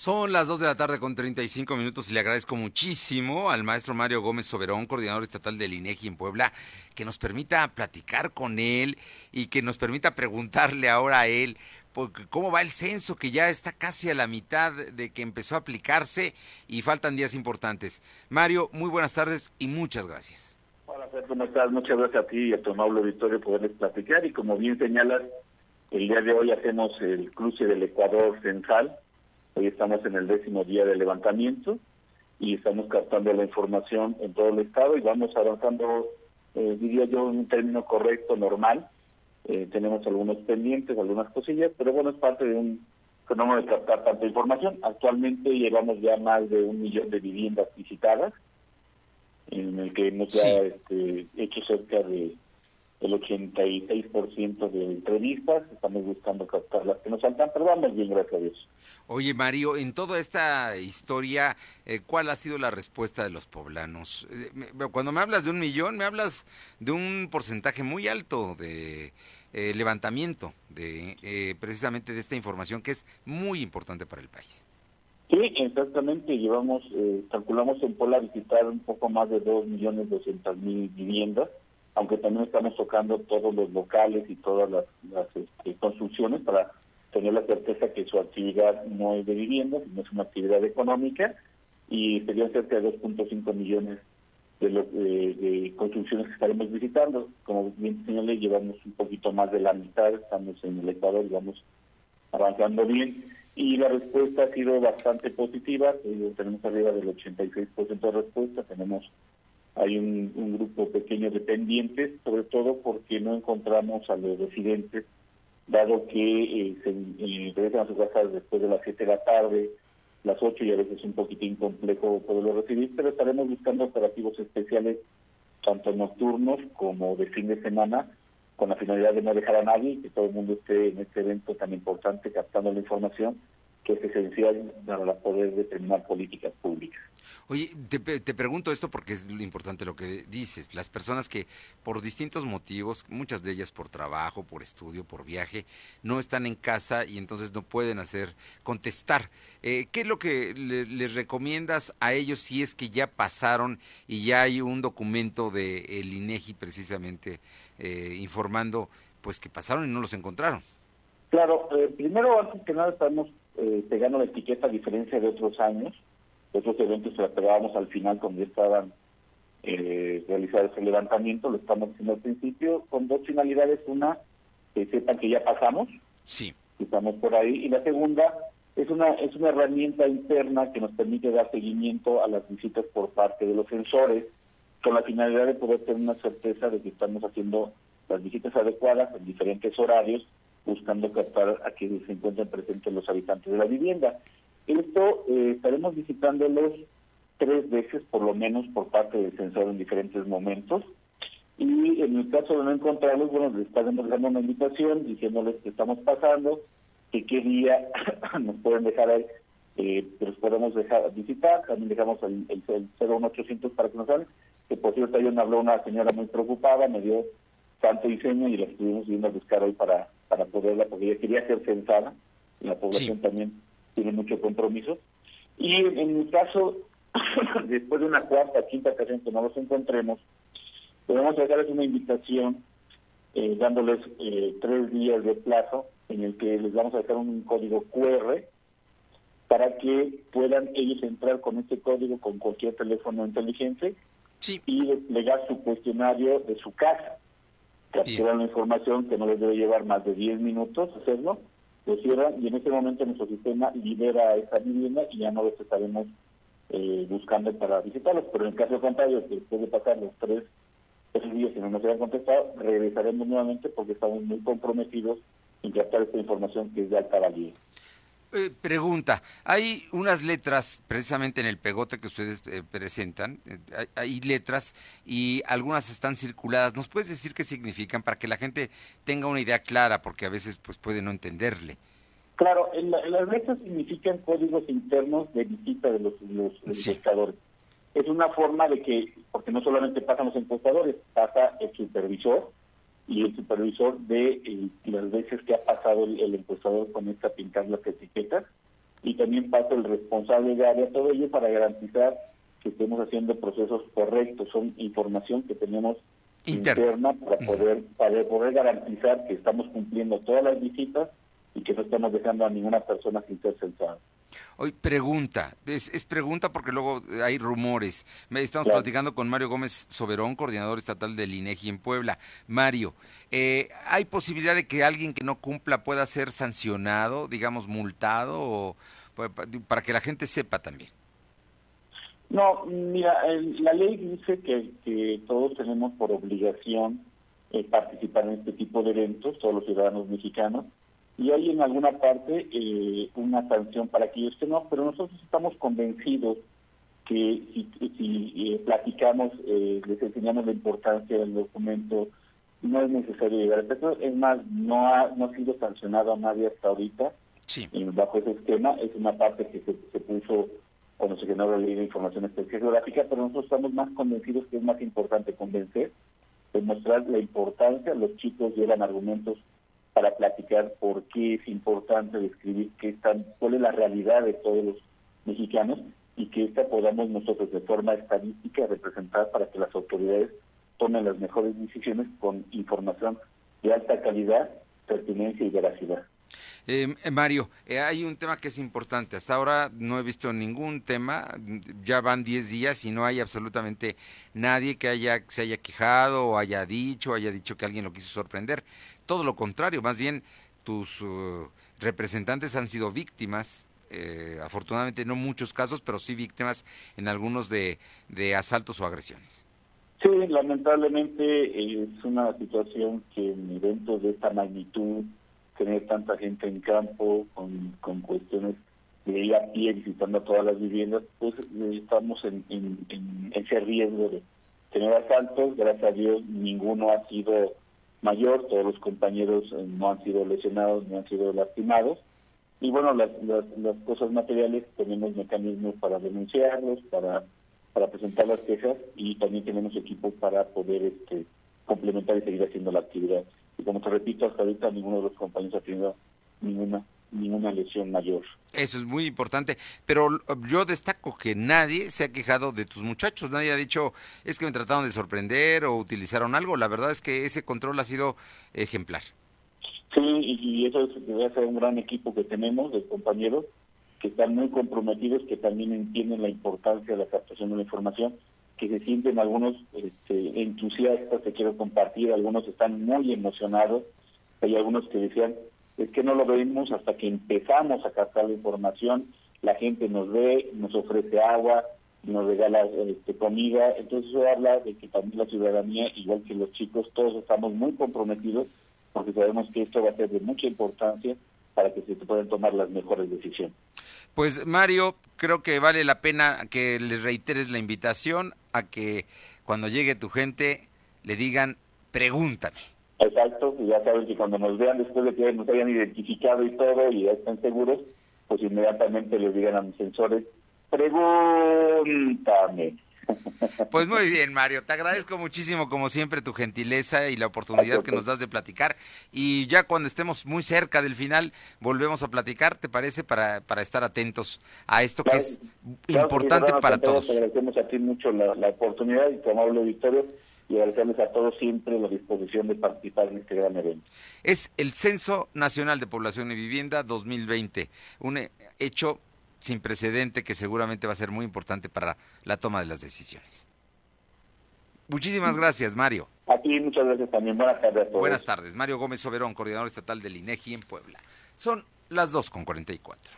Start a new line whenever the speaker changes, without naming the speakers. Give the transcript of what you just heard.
Son las 2 de la tarde con 35 minutos y le agradezco muchísimo al maestro Mario Gómez Soberón, coordinador estatal del INEGI en Puebla, que nos permita platicar con él y que nos permita preguntarle ahora a él cómo va el censo, que ya está casi a la mitad de que empezó a aplicarse y faltan días importantes. Mario, muy buenas tardes y muchas gracias.
Hola, ¿cómo estás? Muchas gracias a ti y a tu amable auditorio poderles platicar y como bien señalas, el día de hoy hacemos el cruce del Ecuador Central Hoy estamos en el décimo día de levantamiento y estamos captando la información en todo el estado y vamos avanzando, eh, diría yo, en un término correcto, normal. Eh, tenemos algunos pendientes, algunas cosillas, pero bueno, es parte de un fenómeno de captar tanta información. Actualmente llevamos ya más de un millón de viviendas visitadas, en el que hemos ya este, hecho cerca de el 86% de entrevistas, estamos buscando captar las que nos faltan, pero vamos bien, gracias a Dios.
Oye, Mario, en toda esta historia, eh, ¿cuál ha sido la respuesta de los poblanos? Eh, cuando me hablas de un millón, me hablas de un porcentaje muy alto de eh, levantamiento de precisamente de esta información que es muy importante para el país.
Sí, exactamente. Llevamos, calculamos en Puebla visitar un poco más de 2 millones mil viviendas aunque también estamos tocando todos los locales y todas las, este, construcciones para tener la certeza que su actividad no es de vivienda, sino es una actividad económica, y serían cerca de 2.5 millones de, de, construcciones que estaremos visitando. Como bien señalé, llevamos un poquito más de la mitad, estamos en el Ecuador vamos avanzando bien. Y la respuesta ha sido bastante positiva, tenemos arriba del 86% de respuesta, tenemos hay un, grupo pequeño de pendientes, sobre todo porque no encontramos a los residentes, dado que eh, se eh, regresan a sus casas después de las 7 de la tarde, las 8 y a veces es un poquitín complejo poderlo recibir, pero estaremos buscando operativos especiales, tanto nocturnos como de fin de semana, con la finalidad de no dejar a nadie, que todo el mundo esté en este evento tan importante captando la información que es esencial para poder determinar políticas públicas.
Oye, te, te, pregunto esto porque es importante lo que dices. Las personas que por distintos motivos, muchas de ellas por trabajo, por estudio, por viaje, no están en casa y entonces no pueden hacer, contestar. Eh, ¿Qué es lo que les recomiendas a ellos si es que ya pasaron y ya hay un documento del el INEGI precisamente eh, informando pues que pasaron y no los encontraron?
Claro, eh, primero, antes que nada, estamos eh, pegando la etiqueta a diferencia de otros años. Otros eventos se la pegábamos al final cuando ya estaban eh, realizados el levantamiento, lo estamos haciendo al principio con dos finalidades. Una, que sepan que ya pasamos,
sí.
estamos por ahí, y la segunda es una es una herramienta interna que nos permite dar seguimiento a las visitas por parte de los sensores, con la finalidad de poder tener una certeza de que estamos haciendo las visitas adecuadas en diferentes horarios buscando captar a que se encuentren presentes los habitantes de la vivienda. Esto eh, estaremos visitándolos tres veces por lo menos por parte del censor en diferentes momentos y en el caso de no encontrarlos, bueno, les estaremos dando una invitación diciéndoles que estamos pasando, que qué día nos pueden dejar ahí, eh, los podemos dejar visitar, también dejamos el, el, el 01800 para que nos hablen, que por cierto ayer me habló una señora muy preocupada, me dio tanto diseño y la estuvimos viendo a buscar hoy para para poderla, porque ella quería ser censada, y la población también tiene mucho compromiso. Y en, mi caso, después de una cuarta, quinta ocasión que no los encontremos, podemos hacerles una invitación eh, dándoles eh, tres días de plazo en el que les vamos a dejar un código QR para que puedan ellos entrar con este código con cualquier teléfono inteligente y desplegar su cuestionario de su casa capturan la información que no les debe llevar más de 10 minutos hacerlo, lo cierran y en ese momento nuestro sistema libera esa vivienda y ya no los estaremos eh, buscando para visitarlos. Pero en caso contrario, después de pasar los tres, tres días y no nos hayan contestado, regresaremos nuevamente porque estamos muy comprometidos en captar esta información que es de alta valía.
Eh, pregunta, hay unas letras precisamente en el pegote que ustedes eh, presentan, eh, hay, letras y algunas están circuladas. ¿Nos puedes decir qué significan para que la gente tenga una idea clara? Porque a veces pues puede no entenderle.
Claro, las letras significan códigos internos de visita de los, los, Es una forma de que, porque no solamente pasan los encuestadores, pasa el supervisor, y el supervisor de eh, las veces que ha pasado el, encuestador con esta pintar las etiquetas. Y también pasa el responsable de área, todo ello para garantizar que estemos haciendo procesos correctos, son información que tenemos interna, para poder para poder garantizar que estamos cumpliendo todas las visitas y que no estamos dejando a ninguna persona sin ser censada.
Hoy pregunta, es, pregunta porque luego hay rumores. Estamos platicando con Mario Gómez Soberón, coordinador estatal del INEGI en Puebla. Mario, eh, ¿hay posibilidad de que alguien que no cumpla pueda ser sancionado, digamos multado, o, para que la gente sepa también?
No, mira, la ley dice que, todos tenemos por obligación eh, participar en este tipo de eventos, todos los ciudadanos mexicanos, y hay en alguna parte eh, una sanción para aquellos que no, pero nosotros estamos convencidos que si, eh, platicamos, eh, les enseñamos la importancia del documento, no es necesario llegar a eso. Es más, no ha, no ha sido sancionado a nadie hasta ahorita
sí.
bajo ese esquema. Es una parte que se, se puso cuando se generó la ley de información especial geográfica, pero nosotros estamos más convencidos que es más importante convencer, demostrar la importancia. Los chicos llevan argumentos para platicar por qué es importante describir qué están, cuál es la realidad de todos los mexicanos y que esta podamos nosotros de forma estadística representar para que las autoridades tomen las mejores decisiones con información de alta calidad, pertinencia y veracidad.
Eh, eh, Mario, eh, hay un tema que es importante. Hasta ahora no he visto ningún tema. Ya van 10 días y no hay absolutamente nadie que haya se haya quejado o haya dicho, haya dicho que alguien lo quiso sorprender. Todo lo contrario, más bien tus uh, representantes han sido víctimas. afortunadamente no muchos casos, pero sí víctimas en algunos de, de asaltos o agresiones.
Sí, lamentablemente es una situación que en eventos de esta magnitud tanta gente en campo con, con cuestiones de ir a pie visitando todas las viviendas, pues eh, estamos en, en, ese riesgo de tener asaltos. Gracias a Dios ninguno ha sido mayor, todos los compañeros eh, no han sido lesionados, no han sido lastimados. Y bueno, las, las, las cosas materiales tenemos mecanismos para denunciarlos, para, para presentar las quejas y también tenemos equipos para poder este, complementar y seguir haciendo la actividad. Y como te repito, hasta ahorita ninguno de los compañeros ha tenido ninguna ninguna lesión mayor.
Eso es muy importante, pero yo destaco que nadie se ha quejado de tus muchachos, nadie ha dicho es que me trataron de sorprender o utilizaron algo, la verdad es que ese control ha sido ejemplar.
Sí, y eso es, ser un gran equipo que tenemos de compañeros que están muy comprometidos, que también entienden la importancia de la captación de la información que se sienten algunos este, entusiastas, te quiero compartir, algunos están muy emocionados, hay algunos que decían, es que no lo vemos hasta que empezamos a captar la información, la gente nos ve, nos ofrece agua, nos regala este, comida, entonces eso habla de que también la ciudadanía, igual que los chicos, todos estamos muy comprometidos porque sabemos que esto va a ser de mucha importancia para que se puedan tomar las mejores decisiones.
Pues Mario, creo que vale la pena que les reiteres la invitación a que cuando llegue tu gente le digan, pregúntame.
Exacto, y ya saben que cuando nos vean después de que nos hayan identificado y todo y ya estén seguros, pues inmediatamente les digan a mis sensores, pregúntame.
Pues muy bien, Mario. Te agradezco muchísimo, como siempre, tu gentileza y la oportunidad que nos das de platicar. Y ya cuando estemos muy cerca del final, volvemos a platicar, ¿te parece? Para, para estar atentos a esto que es importante para todos.
agradecemos a ti mucho la, oportunidad y tu amable auditorio y agradecemos a todos siempre la disposición de participar en este gran evento.
Es el Censo Nacional de Población y Vivienda 2020, un hecho sin precedente que seguramente va a ser muy importante para la toma de las decisiones. Muchísimas gracias, Mario.
A ti muchas gracias también. Buenas tardes
Buenas tardes. Mario Gómez Soberón, coordinador estatal del INEGI en Puebla. Son las 2 con 44.